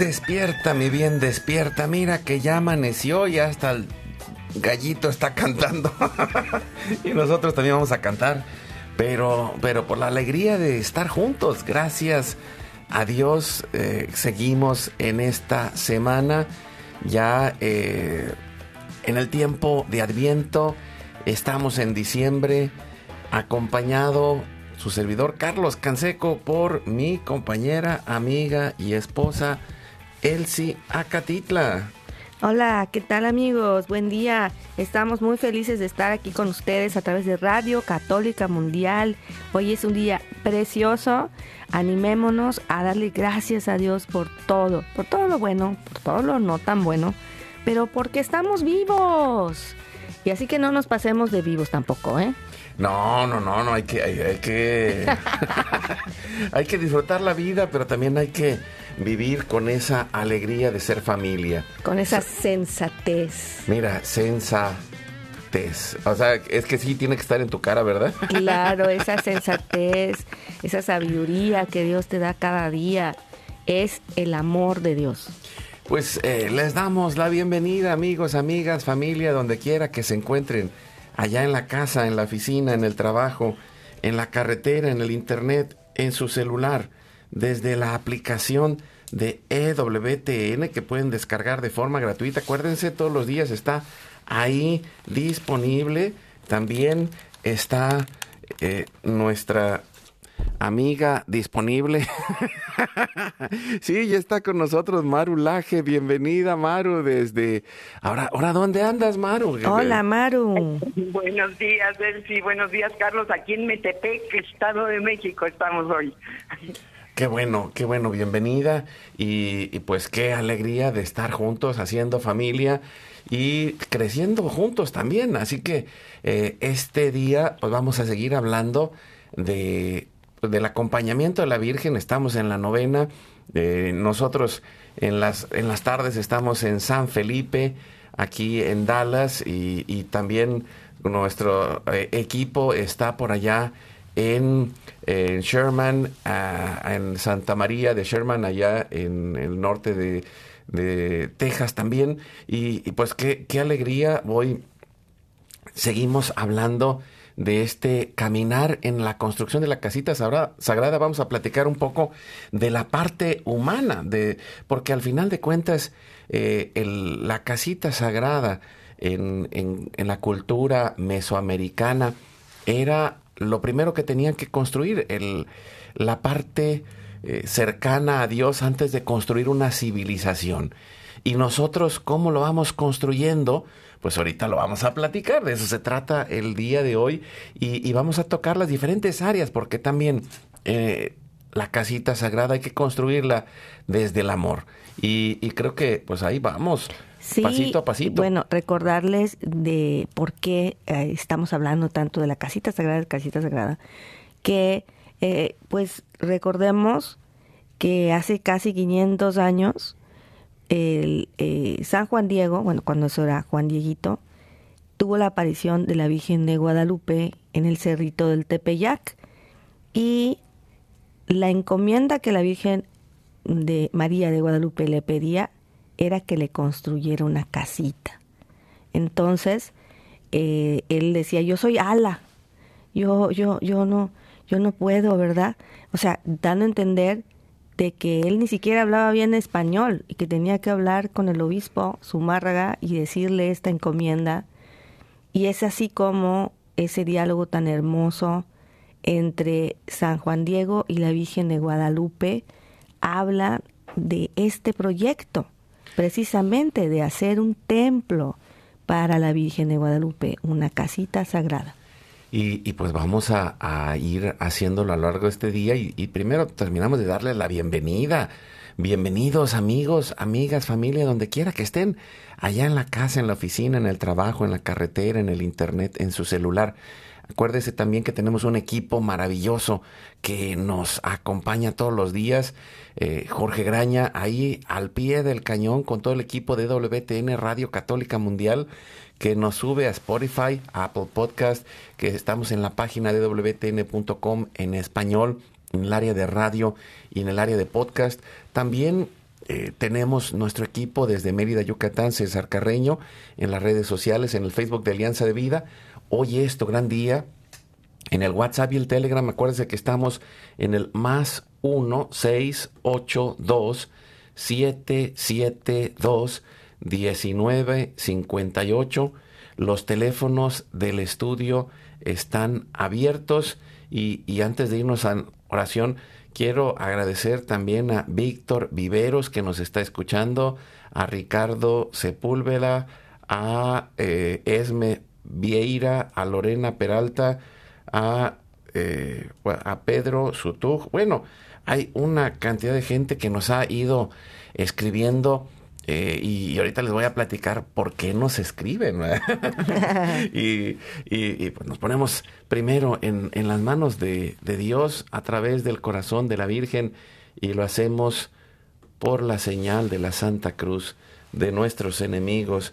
Despierta, mi bien, despierta. Mira que ya amaneció y hasta el gallito está cantando. y nosotros también vamos a cantar. Pero, pero por la alegría de estar juntos, gracias a Dios, eh, seguimos en esta semana. Ya eh, en el tiempo de Adviento, estamos en diciembre, acompañado su servidor Carlos Canseco por mi compañera, amiga y esposa. Elsie Acatitla. Hola, ¿qué tal amigos? Buen día. Estamos muy felices de estar aquí con ustedes a través de Radio Católica Mundial. Hoy es un día precioso. Animémonos a darle gracias a Dios por todo, por todo lo bueno, por todo lo no tan bueno, pero porque estamos vivos. Y así que no nos pasemos de vivos tampoco, ¿eh? No, no, no, no, hay que, hay que, hay que disfrutar la vida, pero también hay que vivir con esa alegría de ser familia. Con esa sensatez. Mira, sensatez. O sea, es que sí tiene que estar en tu cara, ¿verdad? Claro, esa sensatez, esa sabiduría que Dios te da cada día, es el amor de Dios. Pues eh, les damos la bienvenida, amigos, amigas, familia, donde quiera que se encuentren, allá en la casa, en la oficina, en el trabajo, en la carretera, en el internet, en su celular desde la aplicación de EWTN que pueden descargar de forma gratuita. Acuérdense, todos los días está ahí disponible. También está eh, nuestra amiga disponible. sí, ya está con nosotros Maru Laje. Bienvenida, Maru, desde... Ahora, ahora ¿dónde andas, Maru? Hola, Maru. Buenos días, Elsie. Buenos días, Carlos. Aquí en Metepec, Estado de México, estamos hoy. Qué bueno, qué bueno, bienvenida y, pues qué alegría de estar juntos haciendo familia y creciendo juntos también. Así que eh, este día pues vamos a seguir hablando de, del acompañamiento de la Virgen. Estamos en la novena. Eh, nosotros en las, en las tardes estamos en San Felipe, aquí en Dallas y, también nuestro eh, equipo está por allá en, Sherman, en Santa María de Sherman, allá en el norte de, Texas también. Y, pues qué, alegría, hoy seguimos hablando de este caminar en la construcción de la casita sagrada. Vamos a platicar un poco de la parte humana, de, porque al final de cuentas eh, la casita sagrada en, la cultura mesoamericana era lo primero que tenían que construir, el, la parte eh, cercana a Dios antes de construir una civilización. Y nosotros, ¿cómo lo vamos construyendo? Pues ahorita lo vamos a platicar, de eso se trata el día de hoy y, vamos a tocar las diferentes áreas porque también eh, la casita sagrada hay que construirla desde el amor. Y, y creo que pues ahí vamos. Sí, pasito a pasito. Bueno, recordarles de por qué eh, estamos hablando tanto de la casita sagrada, casita sagrada, que eh, pues recordemos que hace casi 500 años el, eh, San Juan Diego, bueno, cuando eso era Juan Dieguito, tuvo la aparición de la Virgen de Guadalupe en el cerrito del Tepeyac y la encomienda que la Virgen de María de Guadalupe le pedía era que le construyera una casita. Entonces, eh, él decía, yo soy ala, yo, yo, yo no, yo no puedo, ¿verdad? O sea, dando a entender de que él ni siquiera hablaba bien español y que tenía que hablar con el obispo Zumárraga y decirle esta encomienda. Y es así como ese diálogo tan hermoso entre San Juan Diego y la Virgen de Guadalupe habla de este proyecto, precisamente de hacer un templo para la Virgen de Guadalupe, una casita sagrada. Y, pues vamos a, ir haciéndolo a lo largo de este día y, y primero terminamos de darle la bienvenida. Bienvenidos amigos, amigas, familia, donde quiera que estén, allá en la casa, en la oficina, en el trabajo, en la carretera, en el internet, en su celular. Acuérdese también que tenemos un equipo maravilloso que nos acompaña todos los días. Eh, Jorge Graña, ahí al pie del cañón con todo el equipo de WTN Radio Católica Mundial que nos sube a Spotify, a Apple Podcast, que estamos en la página de WTN.com en español, en el área de radio y en el área de podcast. También eh, tenemos nuestro equipo desde Mérida, Yucatán, César Carreño, en las redes sociales, en el Facebook de Alianza de Vida Oye esto, gran día. En el WhatsApp y el Telegram, acuérdense que estamos en el más 1 6 8 2 7 7 2 19 58. Los teléfonos del estudio están abiertos y, y antes de irnos a oración, quiero agradecer también a Víctor Viveros que nos está escuchando, a Ricardo Sepúlveda, a eh, Esme Vieira, a Lorena Peralta, a, eh, a Pedro Sutug. Bueno, hay una cantidad de gente que nos ha ido escribiendo. Eh, y, ahorita les voy a platicar por qué nos escriben. y, y, pues nos ponemos primero en, en las manos de, de, Dios a través del corazón de la Virgen y lo hacemos por la señal de la Santa Cruz de nuestros enemigos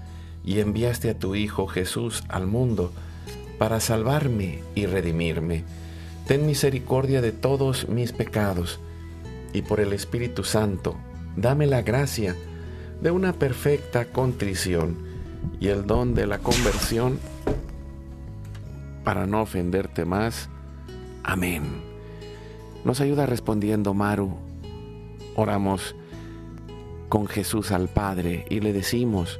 y enviaste a tu Hijo Jesús al mundo para salvarme y redimirme. Ten misericordia de todos mis pecados y por el Espíritu Santo, dame la gracia de una perfecta contrición y el don de la conversión para no ofenderte más. Amén. Nos ayuda respondiendo Maru. Oramos con Jesús al Padre y le decimos,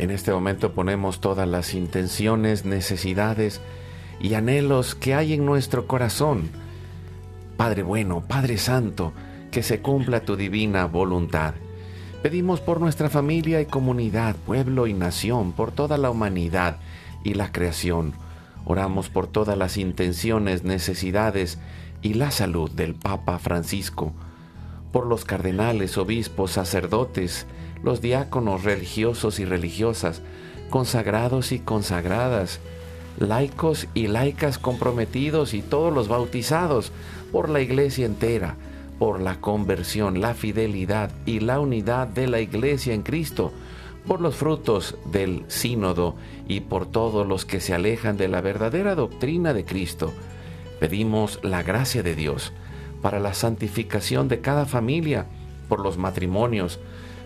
En este momento ponemos todas las intenciones, necesidades y anhelos que hay en nuestro corazón. Padre bueno, Padre Santo, que se cumpla tu divina voluntad. Pedimos por nuestra familia y comunidad, pueblo y nación, por toda la humanidad y la creación. Oramos por todas las intenciones, necesidades y la salud del Papa Francisco, por los cardenales, obispos, sacerdotes, los diáconos religiosos y religiosas, consagrados y consagradas, laicos y laicas comprometidos y todos los bautizados por la iglesia entera, por la conversión, la fidelidad y la unidad de la iglesia en Cristo, por los frutos del sínodo y por todos los que se alejan de la verdadera doctrina de Cristo. Pedimos la gracia de Dios para la santificación de cada familia, por los matrimonios,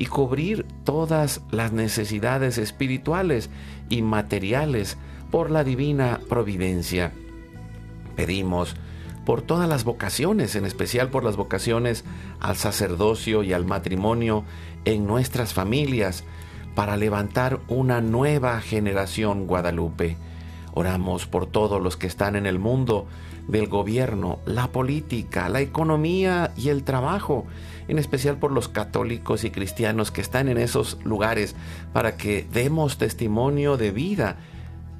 y cubrir todas las necesidades espirituales y materiales por la divina providencia. Pedimos por todas las vocaciones, en especial por las vocaciones al sacerdocio y al matrimonio en nuestras familias, para levantar una nueva generación guadalupe. Oramos por todos los que están en el mundo del gobierno, la política, la economía y el trabajo, en especial por los católicos y cristianos que están en esos lugares para que demos testimonio de vida.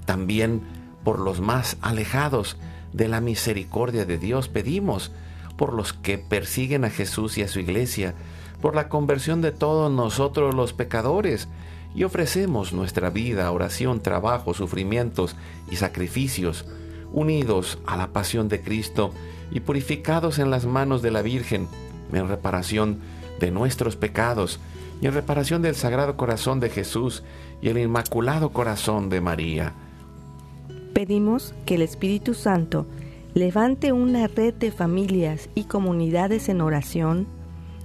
También por los más alejados de la misericordia de Dios pedimos, por los que persiguen a Jesús y a su iglesia, por la conversión de todos nosotros los pecadores, y ofrecemos nuestra vida, oración, trabajo, sufrimientos y sacrificios, unidos a la pasión de Cristo y purificados en las manos de la Virgen, en reparación de nuestros pecados y en reparación del Sagrado Corazón de Jesús y el Inmaculado Corazón de María. Pedimos que el Espíritu Santo levante una red de familias y comunidades en oración,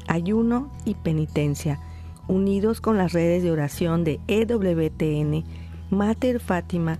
ayuno y penitencia unidos con las redes de oración de EWTN, Mater Fátima,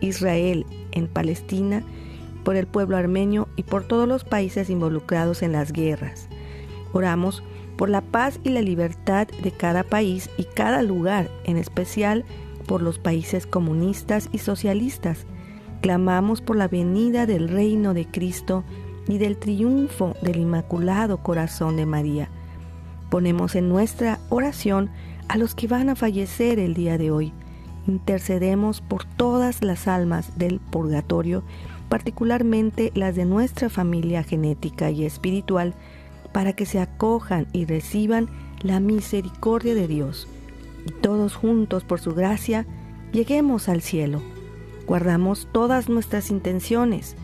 Israel, en Palestina, por el pueblo armenio y por todos los países involucrados en las guerras. Oramos por la paz y la libertad de cada país y cada lugar, en especial por los países comunistas y socialistas. Clamamos por la venida del reino de Cristo y del triunfo del Inmaculado Corazón de María Ponemos en nuestra oración a los que van a fallecer el día de hoy. Intercedemos por todas las almas del purgatorio, particularmente las de nuestra familia genética y espiritual, para que se acojan y reciban la misericordia de Dios. Y todos juntos, por su gracia, lleguemos al cielo. Guardamos todas nuestras intenciones,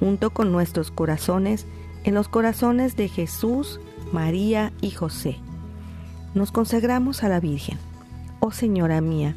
junto con nuestros corazones, en los corazones de Jesús, María y José. Nos consagramos a la Virgen. Oh Señora mía,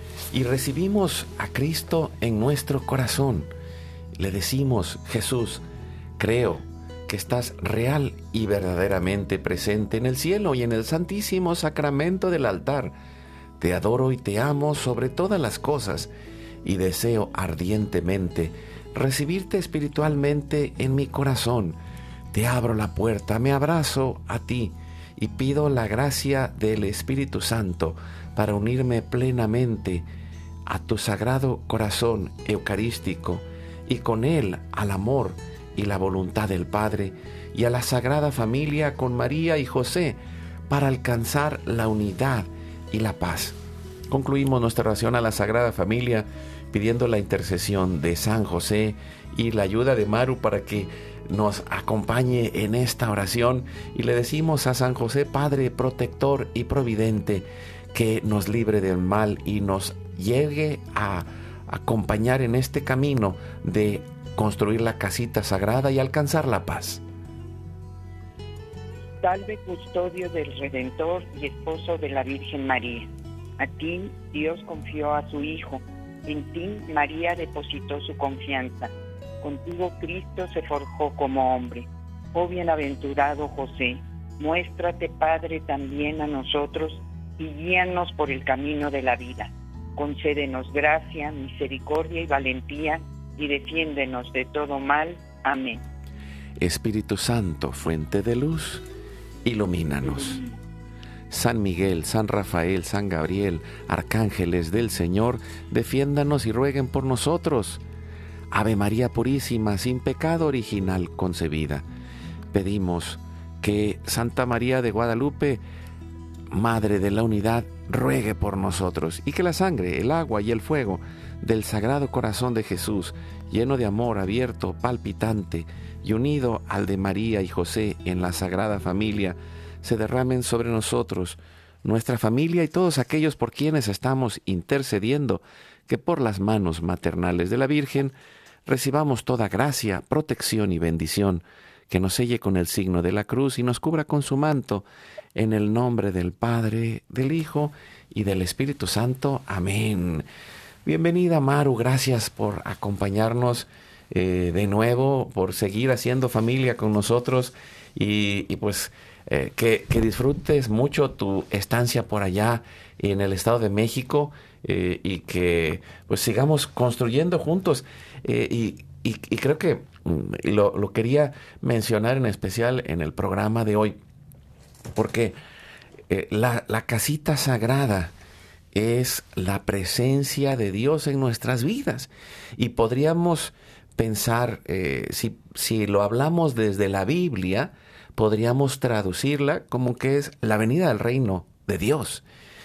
y recibimos a Cristo en nuestro corazón. Le decimos, Jesús, creo que estás real y verdaderamente presente en el cielo y en el santísimo sacramento del altar. Te adoro y te amo sobre todas las cosas y deseo ardientemente recibirte espiritualmente en mi corazón. Te abro la puerta, me abrazo a ti y pido la gracia del Espíritu Santo para unirme plenamente a tu sagrado corazón eucarístico y con él al amor y la voluntad del Padre y a la Sagrada Familia con María y José para alcanzar la unidad y la paz. Concluimos nuestra oración a la Sagrada Familia pidiendo la intercesión de San José y la ayuda de Maru para que nos acompañe en esta oración y le decimos a San José, Padre protector y providente, que nos libre del mal y nos llegue a acompañar en este camino de construir la casita sagrada y alcanzar la paz. Salve custodio del Redentor y esposo de la Virgen María. A ti Dios confió a su Hijo, en ti María depositó su confianza. Contigo Cristo se forjó como hombre. Oh bienaventurado José, muéstrate Padre también a nosotros y guíanos por el camino de la vida. Concédenos gracia, misericordia y valentía y defiéndenos de todo mal. Amén. Espíritu Santo, fuente de luz, ilumínanos. San Miguel, San Rafael, San Gabriel, arcángeles del Señor, defiéndanos y rueguen por nosotros. Ave María Purísima, sin pecado original concebida. Pedimos que Santa María de Guadalupe, Madre de la Unidad, ruegue por nosotros y que la sangre, el agua y el fuego del Sagrado Corazón de Jesús, lleno de amor, abierto, palpitante y unido al de María y José en la Sagrada Familia, se derramen sobre nosotros, nuestra familia y todos aquellos por quienes estamos intercediendo, que por las manos maternales de la Virgen recibamos toda gracia, protección y bendición, que nos selle con el signo de la cruz y nos cubra con su manto, en el nombre del Padre, del Hijo y del Espíritu Santo. Amén. Bienvenida Maru, gracias por acompañarnos eh, de nuevo, por seguir haciendo familia con nosotros y, pues eh, que, disfrutes mucho tu estancia por allá en el Estado de México eh, y que pues sigamos construyendo juntos. Y, creo que lo, lo, quería mencionar en especial en el programa de hoy, porque la, la casita sagrada, es la presencia de Dios en nuestras vidas. Y podríamos pensar, eh, si, si lo hablamos desde la Biblia, podríamos traducirla como que es la venida del reino de Dios.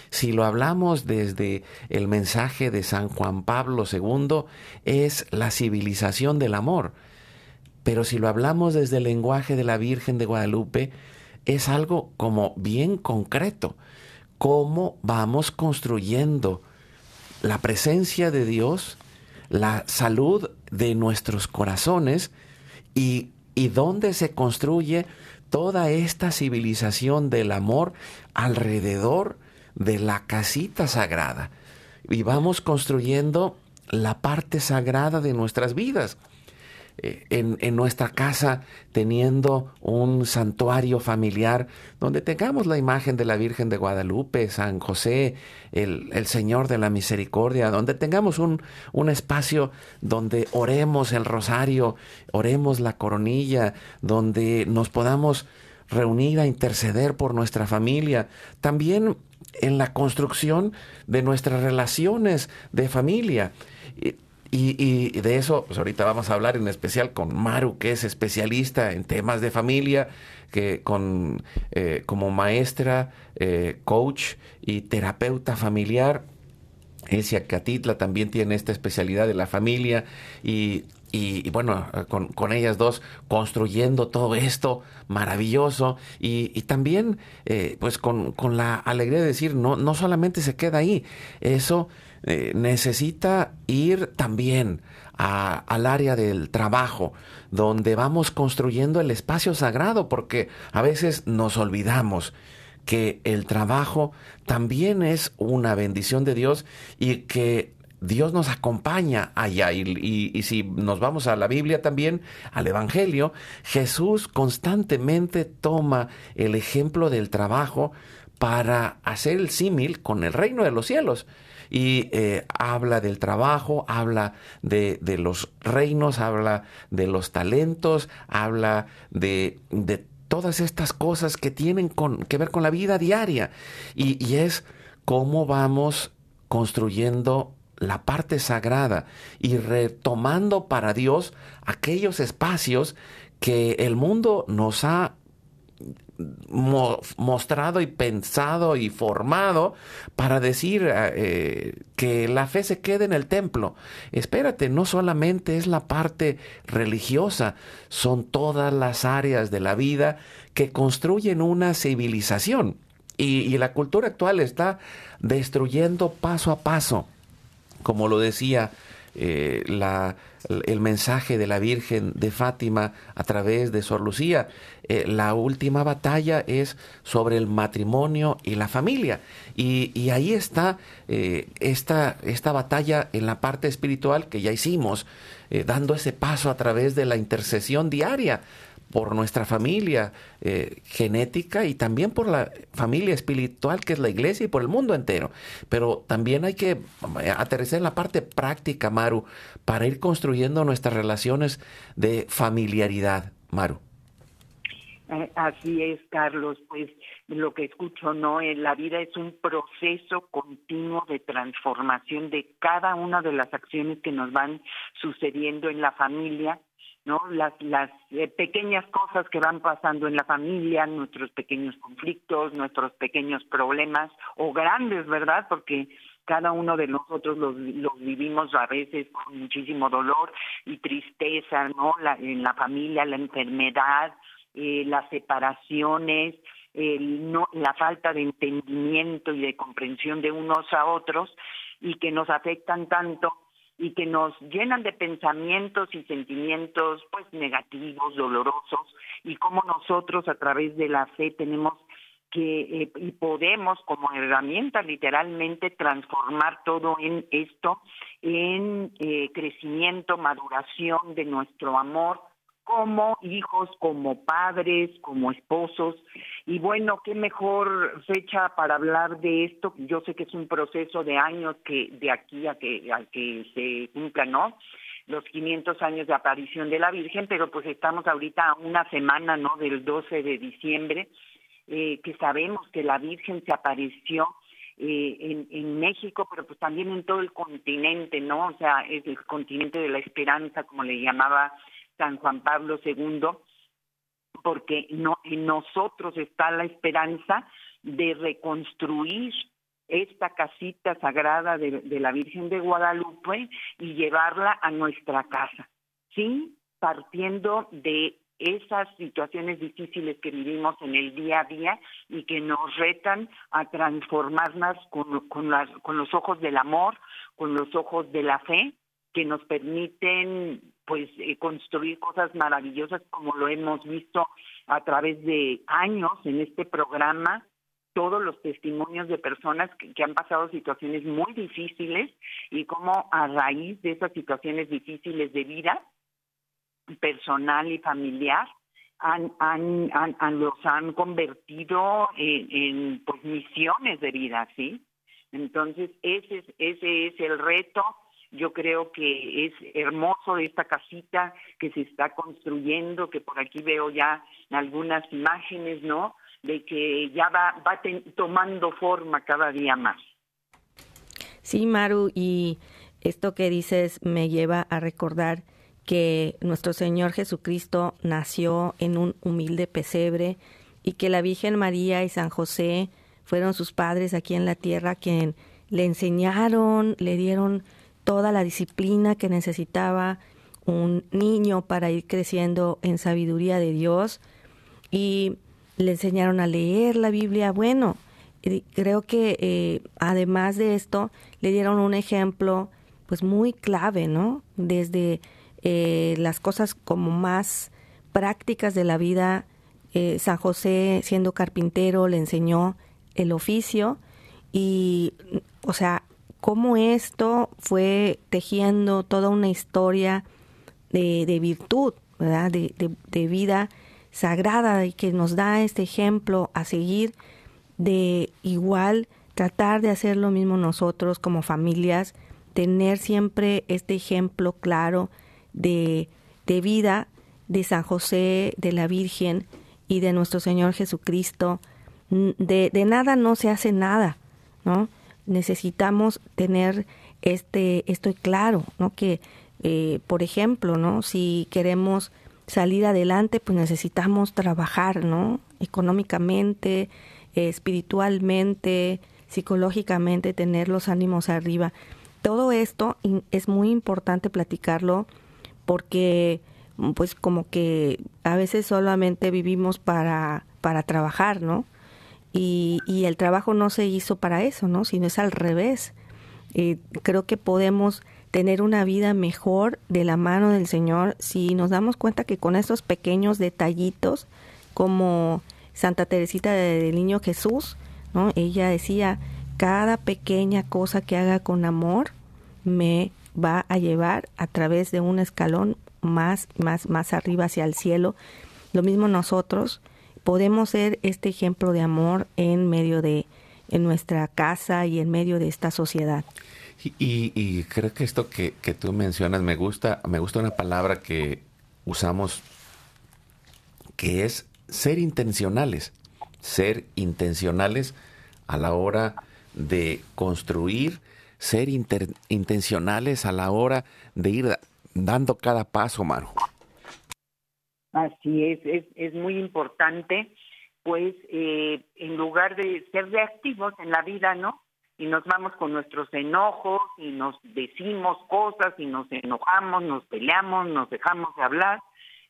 Si lo hablamos desde el mensaje de San Juan Pablo II, es la civilización del amor. Pero si lo hablamos desde el lenguaje de la Virgen de Guadalupe, es algo como bien concreto cómo vamos construyendo la presencia de Dios, la salud de nuestros corazones y, y dónde se construye toda esta civilización del amor alrededor de la casita sagrada. Y vamos construyendo la parte sagrada de nuestras vidas. Eh, en, nuestra casa teniendo un santuario familiar donde tengamos la imagen de la Virgen de Guadalupe, San José, el, Señor de la Misericordia, donde tengamos un, un, espacio donde oremos el rosario, oremos la coronilla, donde nos podamos reunir a interceder por nuestra familia. También en la construcción de nuestras relaciones de familia. Y, de eso, pues ahorita vamos a hablar en especial con Maru, que es especialista en temas de familia, que con eh, como maestra, eh, coach y terapeuta familiar. Elsia Catitla también tiene esta especialidad de la familia y, bueno, con, ellas dos construyendo todo esto maravilloso y, y también eh, pues con, con, la alegría de decir, no, no solamente se queda ahí, eso eh, necesita ir también al área del trabajo, donde vamos construyendo el espacio sagrado, porque a veces nos olvidamos que el trabajo también es una bendición de Dios y que Dios nos acompaña allá. Y, y, si nos vamos a la Biblia también, al Evangelio, Jesús constantemente toma el ejemplo del trabajo para hacer el símil con el reino de los cielos. Y eh, habla del trabajo, habla de, de, los reinos, habla de los talentos, habla de, de todas estas cosas que tienen con, que ver con la vida diaria. Y, y es cómo vamos construyendo la parte sagrada y retomando para Dios aquellos espacios que el mundo nos ha mostrado y pensado y formado para decir eh, que la fe se quede en el templo. Espérate, no solamente es la parte religiosa, son todas las áreas de la vida que construyen una civilización. y la cultura actual está destruyendo paso a paso como lo decía eh, la, el mensaje de la Virgen de Fátima a través de Sor Lucía. Eh, la última batalla es sobre el matrimonio y la familia. Y, ahí está eh, esta, esta batalla en la parte espiritual que ya hicimos, dando ese paso a través de la intercesión diaria por nuestra familia eh, genética y también por la familia espiritual que es la iglesia y por el mundo entero. Pero también hay que eh, aterrizar en la parte práctica, Maru, para ir construyendo nuestras relaciones de familiaridad, Maru. Eh, así es, Carlos. Pues lo que escucho, ¿no? La vida es un proceso continuo de transformación de cada una de las acciones que nos van sucediendo en la familia ¿no? Las, las eh, pequeñas cosas que van pasando en la familia, nuestros pequeños conflictos, nuestros pequeños problemas, o grandes, ¿verdad? Porque cada uno de nosotros los, vivimos a veces con muchísimo dolor y tristeza, ¿no? La, en la familia, la enfermedad, eh, las separaciones, el, no, la falta de entendimiento y de comprensión de unos a otros y que nos afectan tanto y que nos llenan de pensamientos y sentimientos pues negativos, dolorosos y cómo nosotros a través de la fe tenemos que eh, y podemos como herramienta literalmente transformar todo en esto en eh, crecimiento, maduración de nuestro amor como hijos, como padres, como esposos. Y bueno, qué mejor fecha para hablar de esto. Yo sé que es un proceso de años que de aquí a que, a que se cumpla, ¿no? Los 500 años de aparición de la Virgen, pero pues estamos ahorita a una semana, ¿no? Del 12 de diciembre, eh, que sabemos que la Virgen se apareció eh, en, en México, pero pues también en todo el continente, ¿no? O sea, es el continente de la esperanza, como le llamaba San Juan Pablo II, porque no, en nosotros está la esperanza de reconstruir esta casita sagrada de, de, la Virgen de Guadalupe y llevarla a nuestra casa, ¿sí? Partiendo de esas situaciones difíciles que vivimos en el día a día y que nos retan a transformarnos con, con, las, con los ojos del amor, con los ojos de la fe, que nos permiten pues eh, construir cosas maravillosas como lo hemos visto a través de años en este programa todos los testimonios de personas que, han pasado situaciones muy difíciles y cómo a raíz de esas situaciones difíciles de vida personal y familiar han, los han convertido en, en, pues misiones de vida, ¿sí? Entonces ese es, ese es el reto yo creo que es hermoso esta casita que se está construyendo, que por aquí veo ya algunas imágenes, ¿no? De que ya va, va tomando forma cada día más. Sí, Maru, y esto que dices me lleva a recordar que nuestro Señor Jesucristo nació en un humilde pesebre y que la Virgen María y San José fueron sus padres aquí en la tierra quien le enseñaron, le dieron toda la disciplina que necesitaba un niño para ir creciendo en sabiduría de Dios y le enseñaron a leer la Biblia. Bueno, creo que eh, además de esto le dieron un ejemplo pues muy clave, ¿no? Desde eh, las cosas como más prácticas de la vida, eh, San José siendo carpintero le enseñó el oficio y, o sea, cómo esto fue tejiendo toda una historia de, virtud, ¿verdad? De, de, vida sagrada y que nos da este ejemplo a seguir de igual tratar de hacer lo mismo nosotros como familias, tener siempre este ejemplo claro de, de vida de San José, de la Virgen y de nuestro Señor Jesucristo. De, de nada no se hace nada, ¿no? Necesitamos tener este, esto claro, ¿no? Que, eh, por ejemplo, ¿no? Si queremos salir adelante, pues necesitamos trabajar, ¿no? Económicamente, espiritualmente, psicológicamente, tener los ánimos arriba. Todo esto es muy importante platicarlo porque pues como que a veces solamente vivimos para, para trabajar, ¿no? Y, y el trabajo no se hizo para eso, ¿no? Sino es al revés. Eh, creo que podemos tener una vida mejor de la mano del Señor si nos damos cuenta que con estos pequeños detallitos, como Santa Teresita del Niño Jesús, ¿no? Ella decía, cada pequeña cosa que haga con amor me va a llevar a través de un escalón más, más, más arriba hacia el cielo. Lo mismo nosotros podemos ser este ejemplo de amor en medio de en nuestra casa y en medio de esta sociedad. Y, creo que esto que, tú mencionas me gusta, me gusta una palabra que usamos que es ser intencionales, ser intencionales a la hora de construir, ser intencionales a la hora de ir dando cada paso, Maru. Así es, es, muy importante, pues eh, en lugar de ser reactivos en la vida, ¿no? Y nos vamos con nuestros enojos y nos decimos cosas y nos enojamos, nos peleamos, nos dejamos de hablar,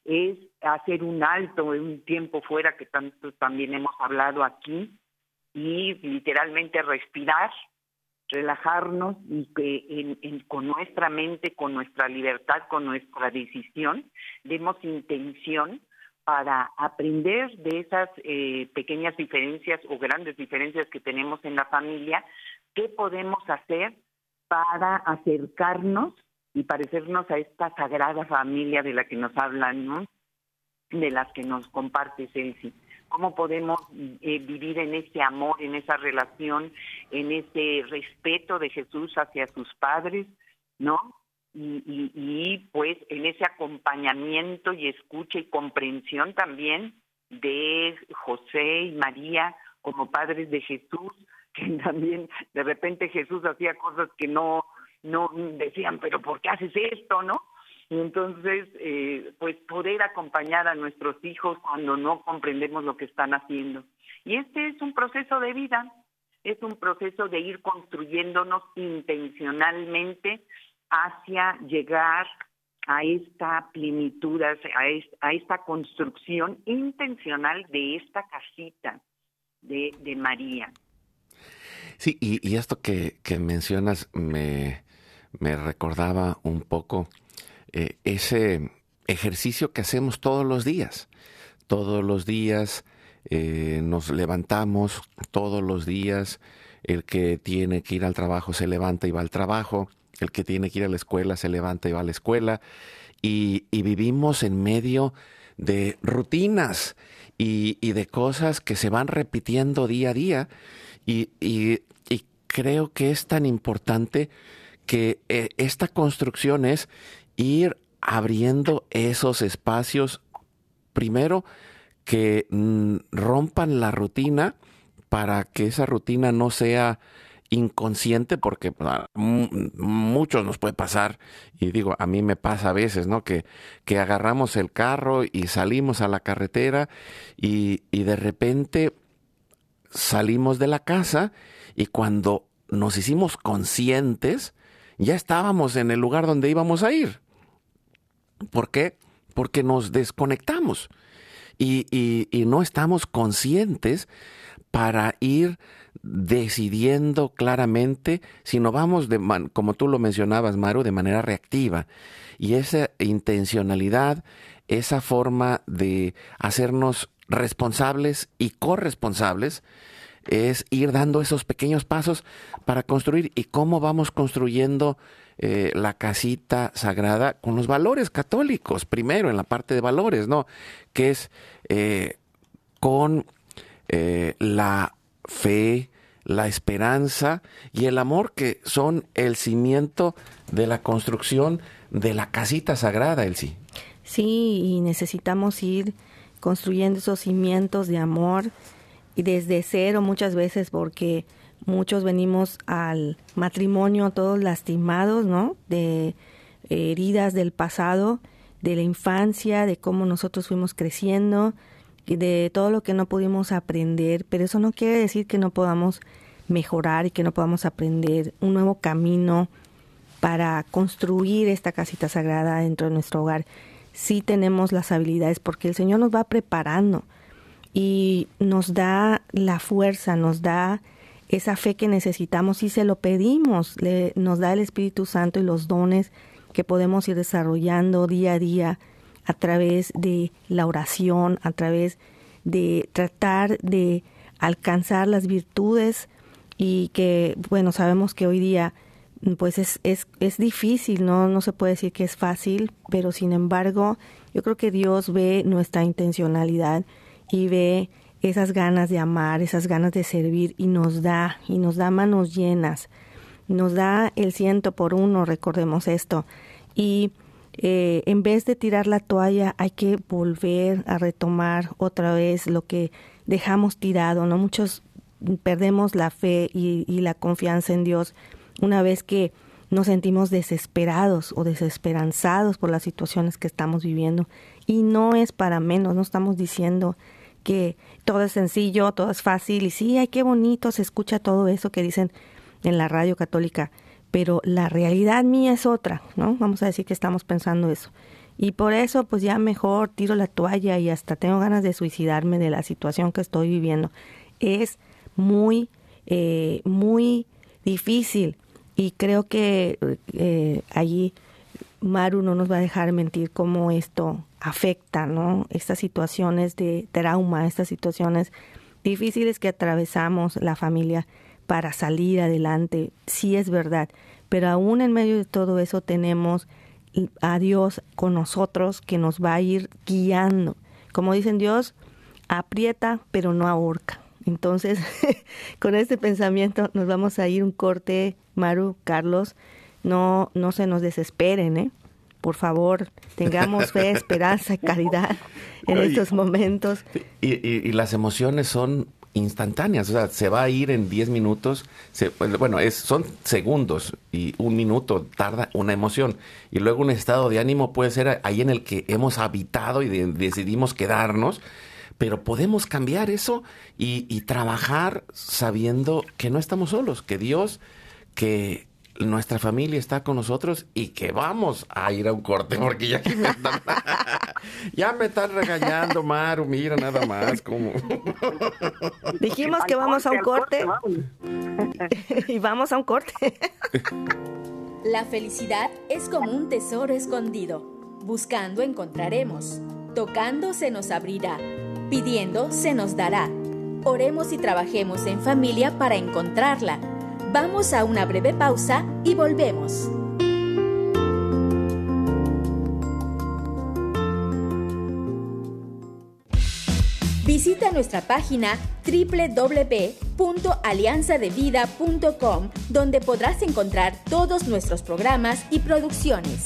es hacer un alto, un tiempo fuera que tanto también hemos hablado aquí y literalmente respirar relajarnos y que con nuestra mente, con nuestra libertad, con nuestra decisión, demos intención para aprender de esas eh, pequeñas diferencias o grandes diferencias que tenemos en la familia, qué podemos hacer para acercarnos y parecernos a esta sagrada familia de la que nos hablan, ¿no? de las que nos comparte Celsi cómo podemos eh, vivir en ese amor, en esa relación, en ese respeto de Jesús hacia sus padres, ¿no? Y, y, pues en ese acompañamiento y escucha y comprensión también de José y María como padres de Jesús, que también de repente Jesús hacía cosas que no, no decían, pero ¿por qué haces esto, no? Y entonces, eh, pues poder acompañar a nuestros hijos cuando no comprendemos lo que están haciendo. Y este es un proceso de vida, es un proceso de ir construyéndonos intencionalmente hacia llegar a esta plenitud, a esta, construcción intencional de esta casita de, María. Sí, y, esto que, que mencionas me, me recordaba un poco eh, ese ejercicio que hacemos todos los días. Todos los días eh, nos levantamos, todos los días. El que tiene que ir al trabajo se levanta y va al trabajo, el que tiene que ir a la escuela se levanta y va a la escuela, y, vivimos en medio de rutinas y, de cosas que se van repitiendo día a día, y, creo que es tan importante que eh, esta construcción es ir abriendo esos espacios, primero, que mm, rompan la rutina para que esa rutina no sea inconsciente porque a muchos nos puede pasar y digo a mí me pasa a veces no que, que agarramos el carro y salimos a la carretera y, y de repente salimos de la casa y cuando nos hicimos conscientes ya estábamos en el lugar donde íbamos a ir ¿Por qué? Porque nos desconectamos y, no estamos conscientes para ir decidiendo claramente, sino vamos, de como tú lo mencionabas, Maru, de manera reactiva. Y esa intencionalidad, esa forma de hacernos responsables y corresponsables, es ir dando esos pequeños pasos para construir y cómo vamos construyendo eh, la casita sagrada con los valores católicos, primero en la parte de valores, ¿no? Que es eh, con eh, la fe, la esperanza y el amor que son el cimiento de la construcción de la casita sagrada, Elsie. Sí, y necesitamos ir construyendo esos cimientos de amor y desde cero muchas veces porque muchos venimos al matrimonio todos lastimados, ¿no? De heridas del pasado, de la infancia, de cómo nosotros fuimos creciendo, de todo lo que no pudimos aprender, pero eso no quiere decir que no podamos mejorar y que no podamos aprender un nuevo camino para construir esta casita sagrada dentro de nuestro hogar. Sí tenemos las habilidades porque el Señor nos va preparando y nos da la fuerza, nos da esa fe que necesitamos y se lo pedimos, le, nos da el Espíritu Santo y los dones que podemos ir desarrollando día a día a través de la oración, a través de tratar de alcanzar las virtudes y que, bueno, sabemos que hoy día pues es, es, es difícil, ¿no? No se puede decir que es fácil, pero sin embargo, yo creo que Dios ve nuestra intencionalidad y ve esas ganas de amar, esas ganas de servir y nos da, y nos da manos llenas, nos da el ciento por uno, recordemos esto. Y eh, en vez de tirar la toalla, hay que volver a retomar otra vez lo que dejamos tirado, ¿no? Muchos perdemos la fe y, y la confianza en Dios una vez que nos sentimos desesperados o desesperanzados por las situaciones que estamos viviendo. Y no es para menos, no estamos diciendo que todo es sencillo, todo es fácil y sí, ay, qué bonito se escucha todo eso que dicen en la radio católica, pero la realidad mía es otra, ¿no? Vamos a decir que estamos pensando eso. Y por eso, pues ya mejor tiro la toalla y hasta tengo ganas de suicidarme de la situación que estoy viviendo. Es muy, eh, muy difícil y creo que eh, allí Maru no nos va a dejar mentir cómo esto afecta, ¿no? Estas situaciones de trauma, estas situaciones difíciles que atravesamos la familia para salir adelante, sí es verdad, pero aún en medio de todo eso tenemos a Dios con nosotros que nos va a ir guiando. Como dicen Dios, aprieta pero no ahorca. Entonces, con este pensamiento nos vamos a ir un corte, Maru, Carlos, no, no se nos desesperen, ¿eh? Por favor, tengamos fe, esperanza y caridad en estos momentos. Y, las emociones son instantáneas, o sea, se va a ir en 10 minutos, pues, bueno, es, son segundos y un minuto tarda una emoción. Y luego un estado de ánimo puede ser ahí en el que hemos habitado y decidimos quedarnos, pero podemos cambiar eso y, y trabajar sabiendo que no estamos solos, que Dios, que nuestra familia está con nosotros y que vamos a ir a un corte, porque ya me están, ya me están regañando, Maru, mira nada más como... Dijimos que vamos a un corte y vamos a un corte. La felicidad es como un tesoro escondido. Buscando encontraremos. Tocando se nos abrirá. Pidiendo se nos dará. Oremos y trabajemos en familia para encontrarla Vamos a una breve pausa y volvemos. Visita nuestra página www.alianzadevida.com donde podrás encontrar todos nuestros programas y producciones.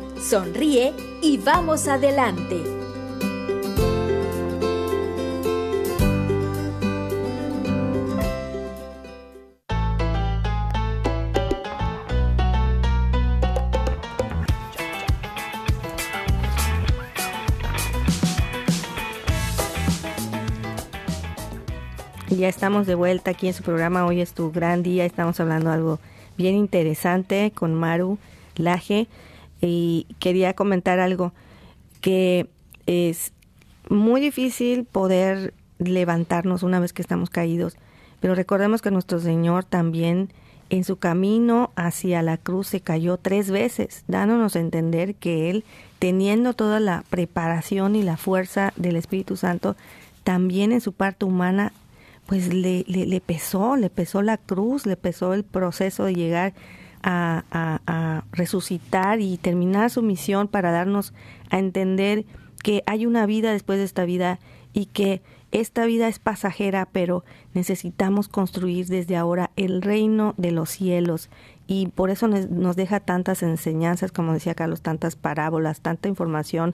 sonríe y vamos adelante. Ya estamos de vuelta aquí en su programa. Hoy es tu gran día. Estamos hablando algo bien interesante con Maru Laje. Y quería comentar algo que es muy difícil poder levantarnos una vez que estamos caídos. Pero recordemos que nuestro Señor también en su camino hacia la cruz se cayó tres veces, dándonos a entender que Él, teniendo toda la preparación y la fuerza del Espíritu Santo, también en su parte humana pues le, le, pesó, le pesó la cruz, le pesó el proceso de llegar a, resucitar y terminar su misión para darnos a entender que hay una vida después de esta vida y que esta vida es pasajera, pero necesitamos construir desde ahora el reino de los cielos. Y por eso nos deja tantas enseñanzas, como decía Carlos, tantas parábolas, tanta información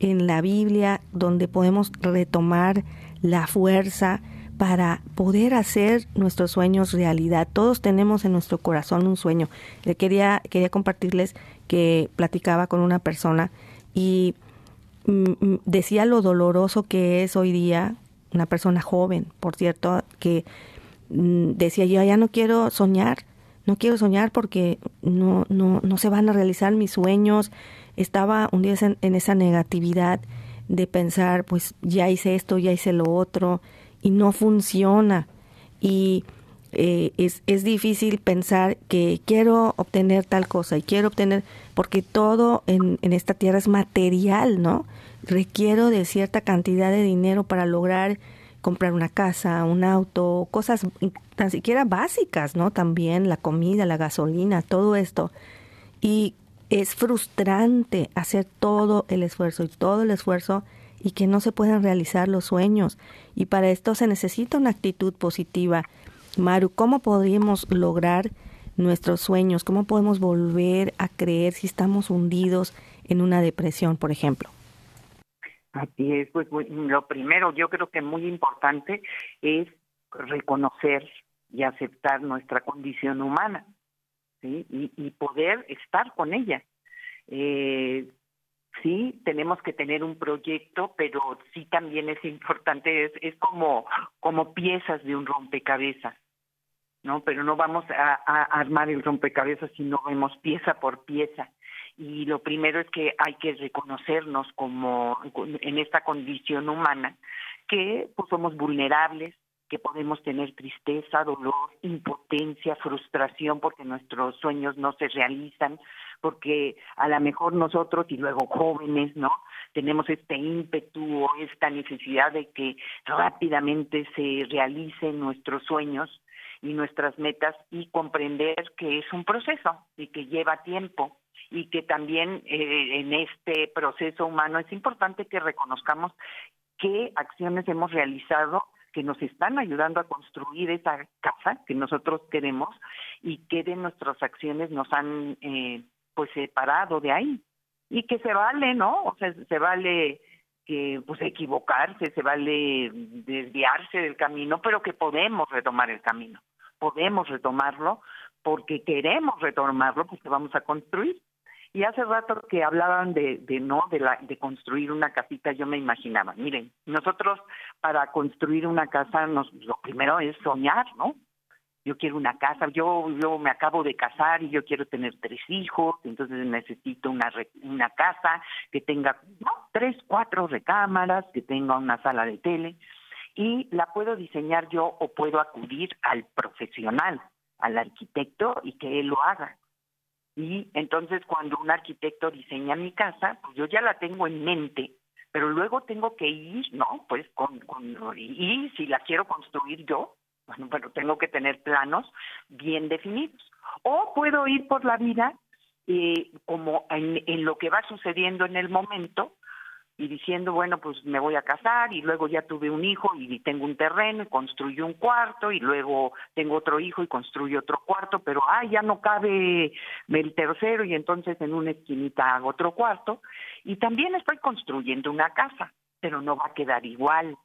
en la Biblia, donde podemos retomar la fuerza, para poder hacer nuestros sueños realidad. Todos tenemos en nuestro corazón un sueño. Le quería, quería compartirles que platicaba con una persona y mm, mm, decía lo doloroso que es hoy día, una persona joven, por cierto, que mm, decía yo ya no quiero soñar, no quiero soñar porque no, no, no se van a realizar mis sueños. Estaba un día en esa negatividad de pensar, pues ya hice esto, ya hice lo otro, y no funciona. Y eh, es, es difícil pensar que quiero obtener tal cosa y quiero obtener, porque todo en, en esta tierra es material, ¿no? Requiero de cierta cantidad de dinero para lograr comprar una casa, un auto, cosas tan siquiera básicas, ¿no? También la comida, la gasolina, todo esto. Y es frustrante hacer todo el esfuerzo y todo el esfuerzo y que no se puedan realizar los sueños. Y para esto se necesita una actitud positiva. Maru, ¿cómo podríamos lograr nuestros sueños? ¿Cómo podemos volver a creer si estamos hundidos en una depresión, por ejemplo? Así es, pues lo primero, yo creo que muy importante es reconocer y aceptar nuestra condición humana ¿sí? y, y poder estar con ella. Eh, sí tenemos que tener un proyecto, pero sí también es importante, es, es como, como piezas de un rompecabezas, ¿no? Pero no vamos a, armar el rompecabezas si no vemos pieza por pieza. Y lo primero es que hay que reconocernos como en esta condición humana, que pues somos vulnerables, que podemos tener tristeza, dolor, impotencia, frustración porque nuestros sueños no se realizan, porque a lo mejor nosotros y luego jóvenes, ¿no? Tenemos este ímpetu o esta necesidad de que rápidamente se realicen nuestros sueños y nuestras metas y comprender que es un proceso y que lleva tiempo y que también eh, en este proceso humano es importante que reconozcamos qué acciones hemos realizado que nos están ayudando a construir esa casa que nosotros queremos y que de nuestras acciones nos han eh, pues separado de ahí y que se vale, ¿no? O sea, se vale que pues equivocarse, se vale desviarse del camino, pero que podemos retomar el camino, podemos retomarlo porque queremos retomarlo porque vamos a construir. Y hace rato que hablaban de, de no de la de construir una casita, yo me imaginaba, miren, nosotros para construir una casa nos lo primero es soñar, ¿no? Yo quiero una casa, yo yo me acabo de casar y yo quiero tener tres hijos, entonces necesito una una casa que tenga tres, cuatro recámaras, que tenga una sala de tele y la puedo diseñar yo o puedo acudir al profesional, al arquitecto y que él lo haga. Y entonces cuando un arquitecto diseña mi casa, pues yo ya la tengo en mente, pero luego tengo que ir, ¿no? Pues con y si la quiero construir yo, bueno, pero tengo que tener planos bien definidos. O puedo ir por la vida eh, como en, en lo que va sucediendo en el momento y diciendo, bueno, pues me voy a casar y luego ya tuve un hijo y tengo un terreno y construyo un cuarto y luego tengo otro hijo y construyo otro cuarto, pero ah, ya no cabe el tercero y entonces en una esquinita hago otro cuarto y también estoy construyendo una casa, pero no va a quedar igual.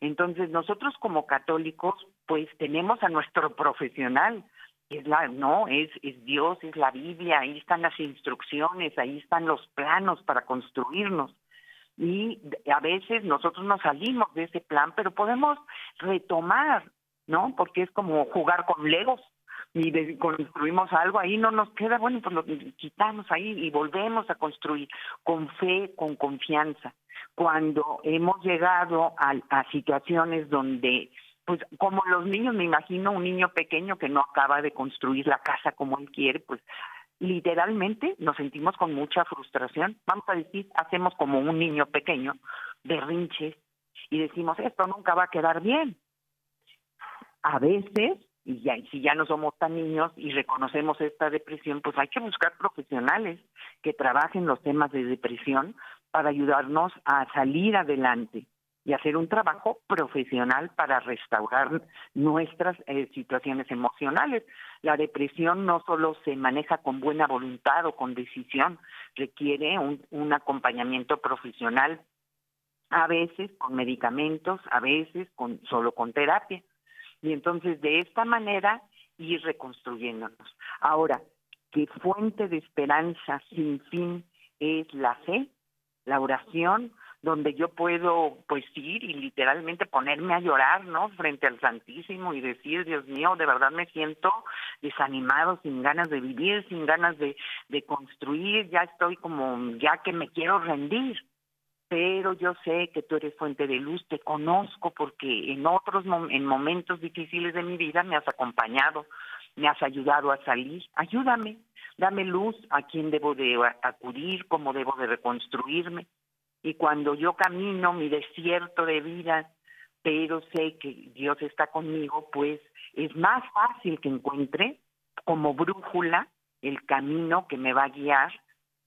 Entonces nosotros como católicos pues tenemos a nuestro profesional, es la, no, es, es Dios, es la Biblia, ahí están las instrucciones, ahí están los planos para construirnos. y a veces nosotros nos salimos de ese plan, pero podemos retomar, ¿no? Porque es como jugar con legos y construimos algo ahí no nos queda bueno pues lo quitamos ahí y volvemos a construir con fe con confianza cuando hemos llegado a, a situaciones donde pues como los niños me imagino un niño pequeño que no acaba de construir la casa como él quiere pues literalmente nos sentimos con mucha frustración. Vamos a decir, hacemos como un niño pequeño, berrinches, y decimos, esto nunca va a quedar bien. A veces, y ya, si ya no somos tan niños y reconocemos esta depresión, pues hay que buscar profesionales que trabajen los temas de depresión para ayudarnos a salir adelante y hacer un trabajo profesional para restaurar nuestras eh, situaciones emocionales. La depresión no solo se maneja con buena voluntad o con decisión, requiere un, acompañamiento profesional, a veces con medicamentos, a veces con solo con terapia. Y entonces de esta manera ir reconstruyéndonos. Ahora, ¿qué fuente de esperanza sin fin es la fe? La oración donde yo puedo pues ir y literalmente ponerme a llorar, ¿no? Frente al Santísimo y decir, Dios mío, de verdad me siento desanimado, sin ganas de vivir, sin ganas de, construir, ya estoy como, ya que me quiero rendir. Pero yo sé que tú eres fuente de luz, te conozco porque en otros en momentos difíciles de mi vida me has acompañado, me has ayudado a salir. Ayúdame, dame luz a quién debo de acudir, cómo debo de reconstruirme y cuando yo camino mi desierto de vida, pero sé que Dios está conmigo, pues es más fácil que encuentre como brújula el camino que me va a guiar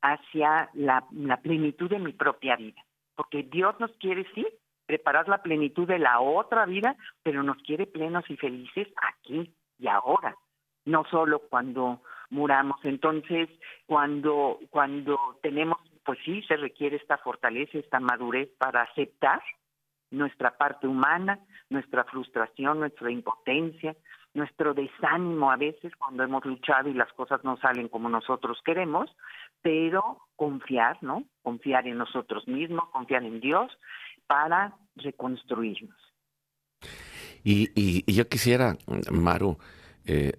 hacia la, plenitud de mi propia vida. Porque Dios nos quiere, sí, preparar la plenitud de la otra vida, pero nos quiere plenos y felices aquí y ahora, no solo cuando muramos. Entonces, cuando, cuando tenemos pues sí, se requiere esta fortaleza, esta madurez para aceptar nuestra parte humana, nuestra frustración, nuestra impotencia, nuestro desánimo a veces cuando hemos luchado y las cosas no salen como nosotros queremos, pero confiar, ¿no? Confiar en nosotros mismos, confiar en Dios para reconstruirnos. Y, y, yo quisiera, Maru, eh,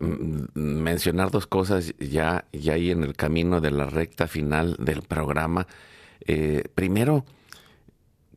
mencionar dos cosas ya, ya ahí en el camino de la recta final del programa. Eh, primero,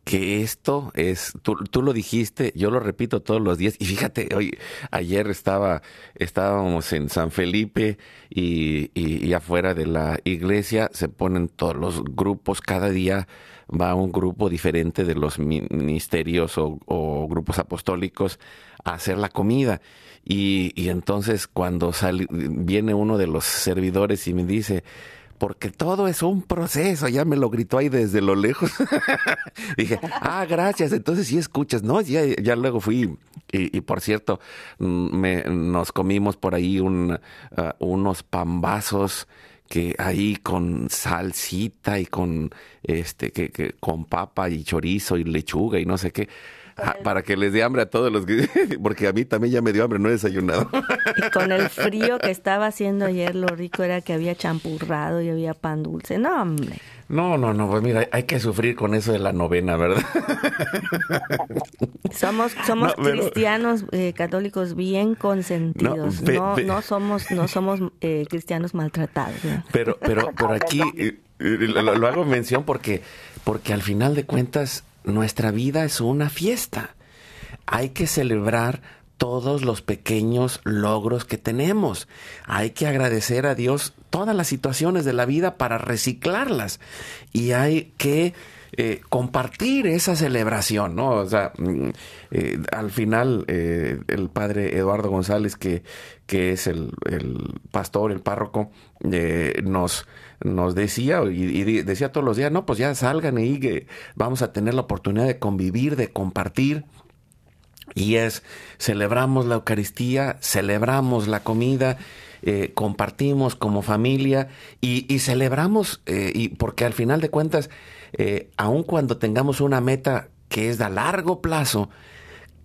que esto es, tú, tú, lo dijiste, yo lo repito todos los días, y fíjate, hoy, ayer estaba, estábamos en San Felipe y, y, afuera de la iglesia se ponen todos los grupos, cada día va un grupo diferente de los ministerios o, o grupos apostólicos hacer la comida. Y, y entonces cuando sale, viene uno de los servidores y me dice, porque todo es un proceso, ya me lo gritó ahí desde lo lejos. Dije, ah, gracias, entonces sí escuchas, ¿no? Ya, ya luego fui, y, por cierto, mm, me, nos comimos por ahí uh, unos pambazos que ahí con salsita y con este que, que, con papa y chorizo y lechuga y no sé qué Ah, para que les dé hambre a todos los que... Porque a mí también ya me dio hambre, no he desayunado. Y con el frío que estaba haciendo ayer, lo rico era que había champurrado y había pan dulce. No, hombre. No, no, no, pues mira, hay que sufrir con eso de la novena, ¿verdad? Somos, somos cristianos eh, católicos bien consentidos. No, no, somos, no somos eh, cristianos maltratados. Pero, pero, pero aquí eh, lo, lo, hago mención porque, porque al final de cuentas nuestra vida es una fiesta. Hay que celebrar todos los pequeños logros que tenemos. Hay que agradecer a Dios todas las situaciones de la vida para reciclarlas. Y hay que eh, compartir esa celebración, ¿no? O sea, mm, eh, al final eh, el padre Eduardo González, que, que es el, pastor, el párroco, nos, nos decía y, decía todos los días, no, pues ya salgan y que vamos a tener la oportunidad de convivir, de compartir. Y es, celebramos la Eucaristía, celebramos la comida, compartimos como familia y, celebramos, y porque al final de cuentas, eh, aun cuando tengamos una meta que es de largo plazo,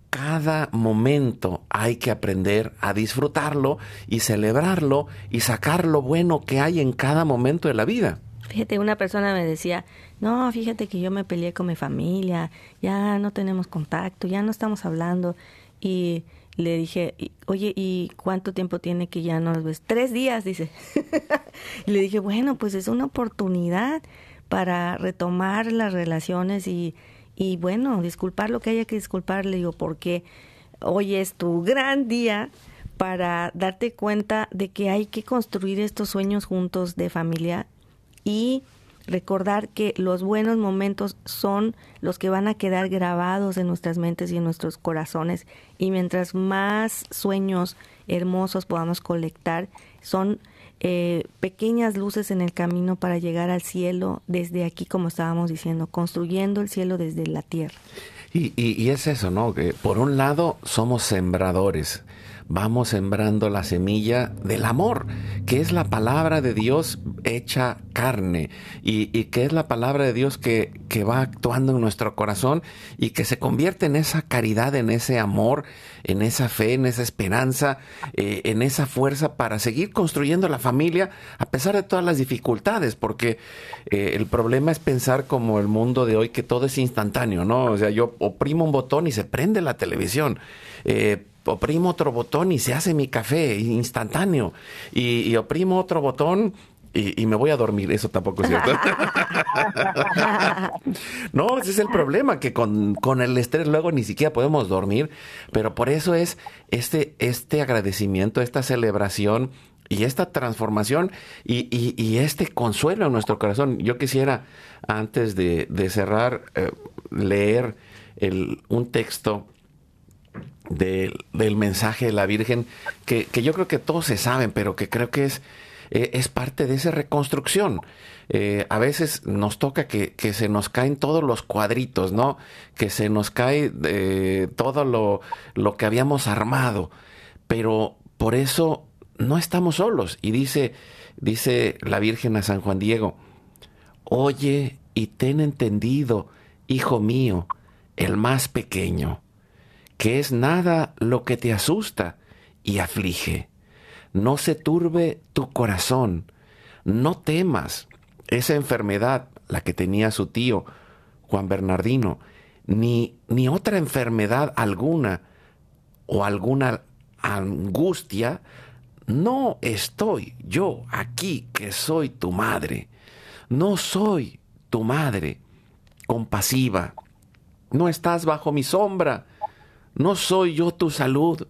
cada momento hay que aprender a disfrutarlo y celebrarlo y sacar lo bueno que hay en cada momento de la vida. Fíjate, una persona me decía, no, fíjate que yo me peleé con mi familia, ya no tenemos contacto, ya no estamos hablando. Y le dije, oye, ¿y cuánto tiempo tiene que ya no nos ves? Tres días, dice. y le dije, bueno, pues es una oportunidad para retomar las relaciones y, y bueno, disculpar lo que haya que disculpar, le digo, porque hoy es tu gran día para darte cuenta de que hay que construir estos sueños juntos de familia y recordar que los buenos momentos son los que van a quedar grabados en nuestras mentes y en nuestros corazones. Y mientras más sueños hermosos podamos colectar son eh, pequeñas luces en el camino para llegar al cielo desde aquí como estábamos diciendo construyendo el cielo desde la tierra. Y, y es eso no que por un lado somos sembradores vamos sembrando la semilla del amor, que es la palabra de Dios hecha carne y, que es la palabra de Dios que, que, va actuando en nuestro corazón y que se convierte en esa caridad, en ese amor, en esa fe, en esa esperanza, eh, en esa fuerza para seguir construyendo la familia a pesar de todas las dificultades, porque eh, el problema es pensar como el mundo de hoy que todo es instantáneo, ¿no? O sea, yo oprimo un botón y se prende la televisión. Eh, oprimo otro botón y se hace mi café instantáneo. Y, oprimo otro botón y, me voy a dormir. Eso tampoco es cierto. no, ese es el problema, que con, el estrés luego ni siquiera podemos dormir. Pero por eso es este, este agradecimiento, esta celebración y esta transformación y, este consuelo en nuestro corazón. Yo quisiera, antes de, cerrar, eh, leer un texto del mensaje de la Virgen, que, yo creo que todos se saben, pero que creo que es, eh, es parte de esa reconstrucción. Eh, a veces nos toca que, se nos caen todos los cuadritos, ¿no? Que se nos cae eh, todo lo, lo que habíamos armado. Pero por eso no estamos solos. Y dice, dice la Virgen a San Juan Diego, oye y ten entendido, hijo mío, el más pequeño que es nada lo que te asusta y aflige. No se turbe tu corazón, no temas esa enfermedad, la que tenía su tío Juan Bernardino, ni, ni otra enfermedad alguna o alguna angustia, no estoy yo aquí que soy tu madre. No soy tu madre compasiva. No estás bajo mi sombra ¿No soy yo tu salud?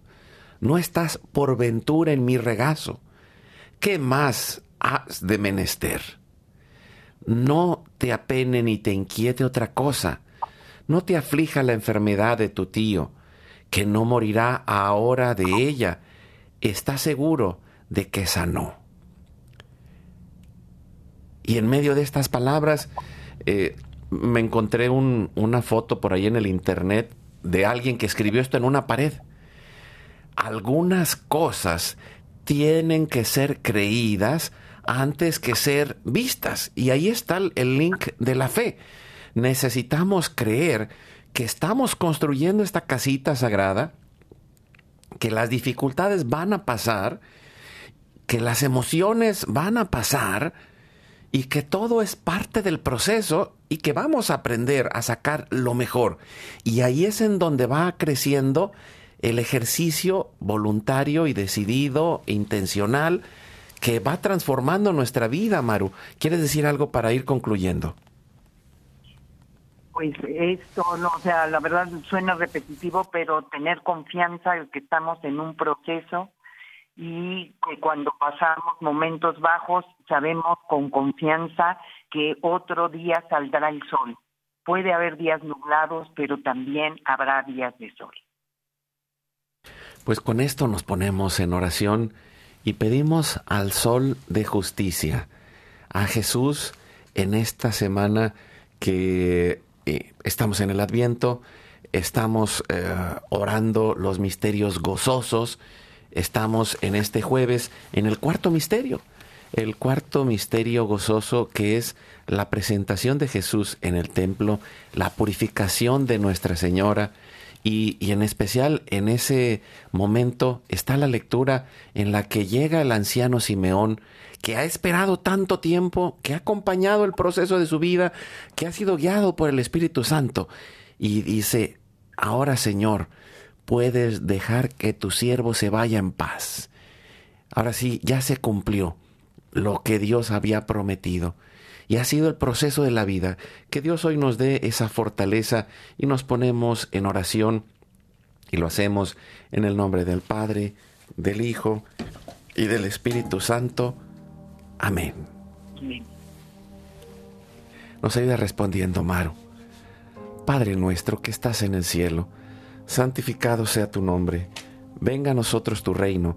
¿No estás por ventura en mi regazo? ¿Qué más has de menester? No te apene ni te inquiete otra cosa. No te aflija la enfermedad de tu tío, que no morirá ahora de ella. Está seguro de que sanó. Y en medio de estas palabras, eh, me encontré una foto por ahí en el internet de alguien que escribió esto en una pared. Algunas cosas tienen que ser creídas antes que ser vistas. Y ahí está el link de la fe. Necesitamos creer que estamos construyendo esta casita sagrada, que las dificultades van a pasar, que las emociones van a pasar, y que todo es parte del proceso y que vamos a aprender a sacar lo mejor. Y ahí es en donde va creciendo el ejercicio voluntario y decidido, intencional, que va transformando nuestra vida, Maru. ¿Quieres decir algo para ir concluyendo? Pues esto, no, o sea, la verdad suena repetitivo, pero tener confianza en que estamos en un proceso y que cuando pasamos momentos bajos sabemos con confianza que otro día saldrá el sol. Puede haber días nublados, pero también habrá días de sol. Pues con esto nos ponemos en oración y pedimos al sol de justicia, a Jesús en esta semana que eh, estamos en el Adviento, estamos eh, orando los misterios gozosos, Estamos en este jueves en el cuarto misterio, el cuarto misterio gozoso que es la presentación de Jesús en el templo, la purificación de Nuestra Señora Y, y, en especial en ese momento está la lectura en la que llega el anciano Simeón, que ha esperado tanto tiempo, que ha acompañado el proceso de su vida, que ha sido guiado por el Espíritu Santo, y dice, ahora Señor, puedes dejar que tu siervo se vaya en paz. Ahora sí, ya se cumplió lo que Dios había prometido. Y ha sido el proceso de la vida. Que Dios hoy nos dé esa fortaleza y nos ponemos en oración y lo hacemos en el nombre del Padre, del Hijo y del Espíritu Santo. Amén. Nos ayuda respondiendo Maru. Padre nuestro que estás en el cielo, santificado sea tu nombre, venga a nosotros tu reino,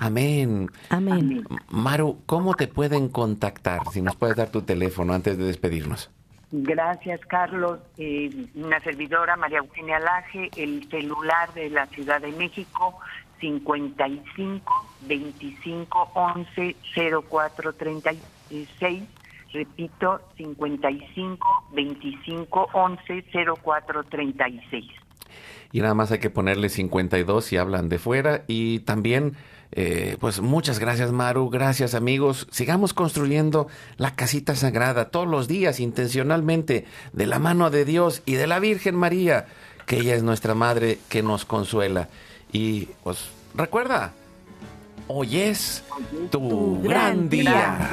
Amén. Amén. Maru, ¿cómo te pueden contactar? Si nos puedes dar tu teléfono antes de despedirnos. Gracias, Carlos. Eh, una servidora, María Eugenia Laje, el celular de la Ciudad de México, 55 25 11 04 36. Repito, 55 25 11 04 36. Y nada más hay que ponerle 52 si hablan de fuera y también eh, pues muchas gracias Maru, gracias amigos. Sigamos construyendo la casita sagrada todos los días intencionalmente de la mano de Dios y de la Virgen María, que ella es nuestra madre que nos consuela. Y pues recuerda, hoy es tu, gran día.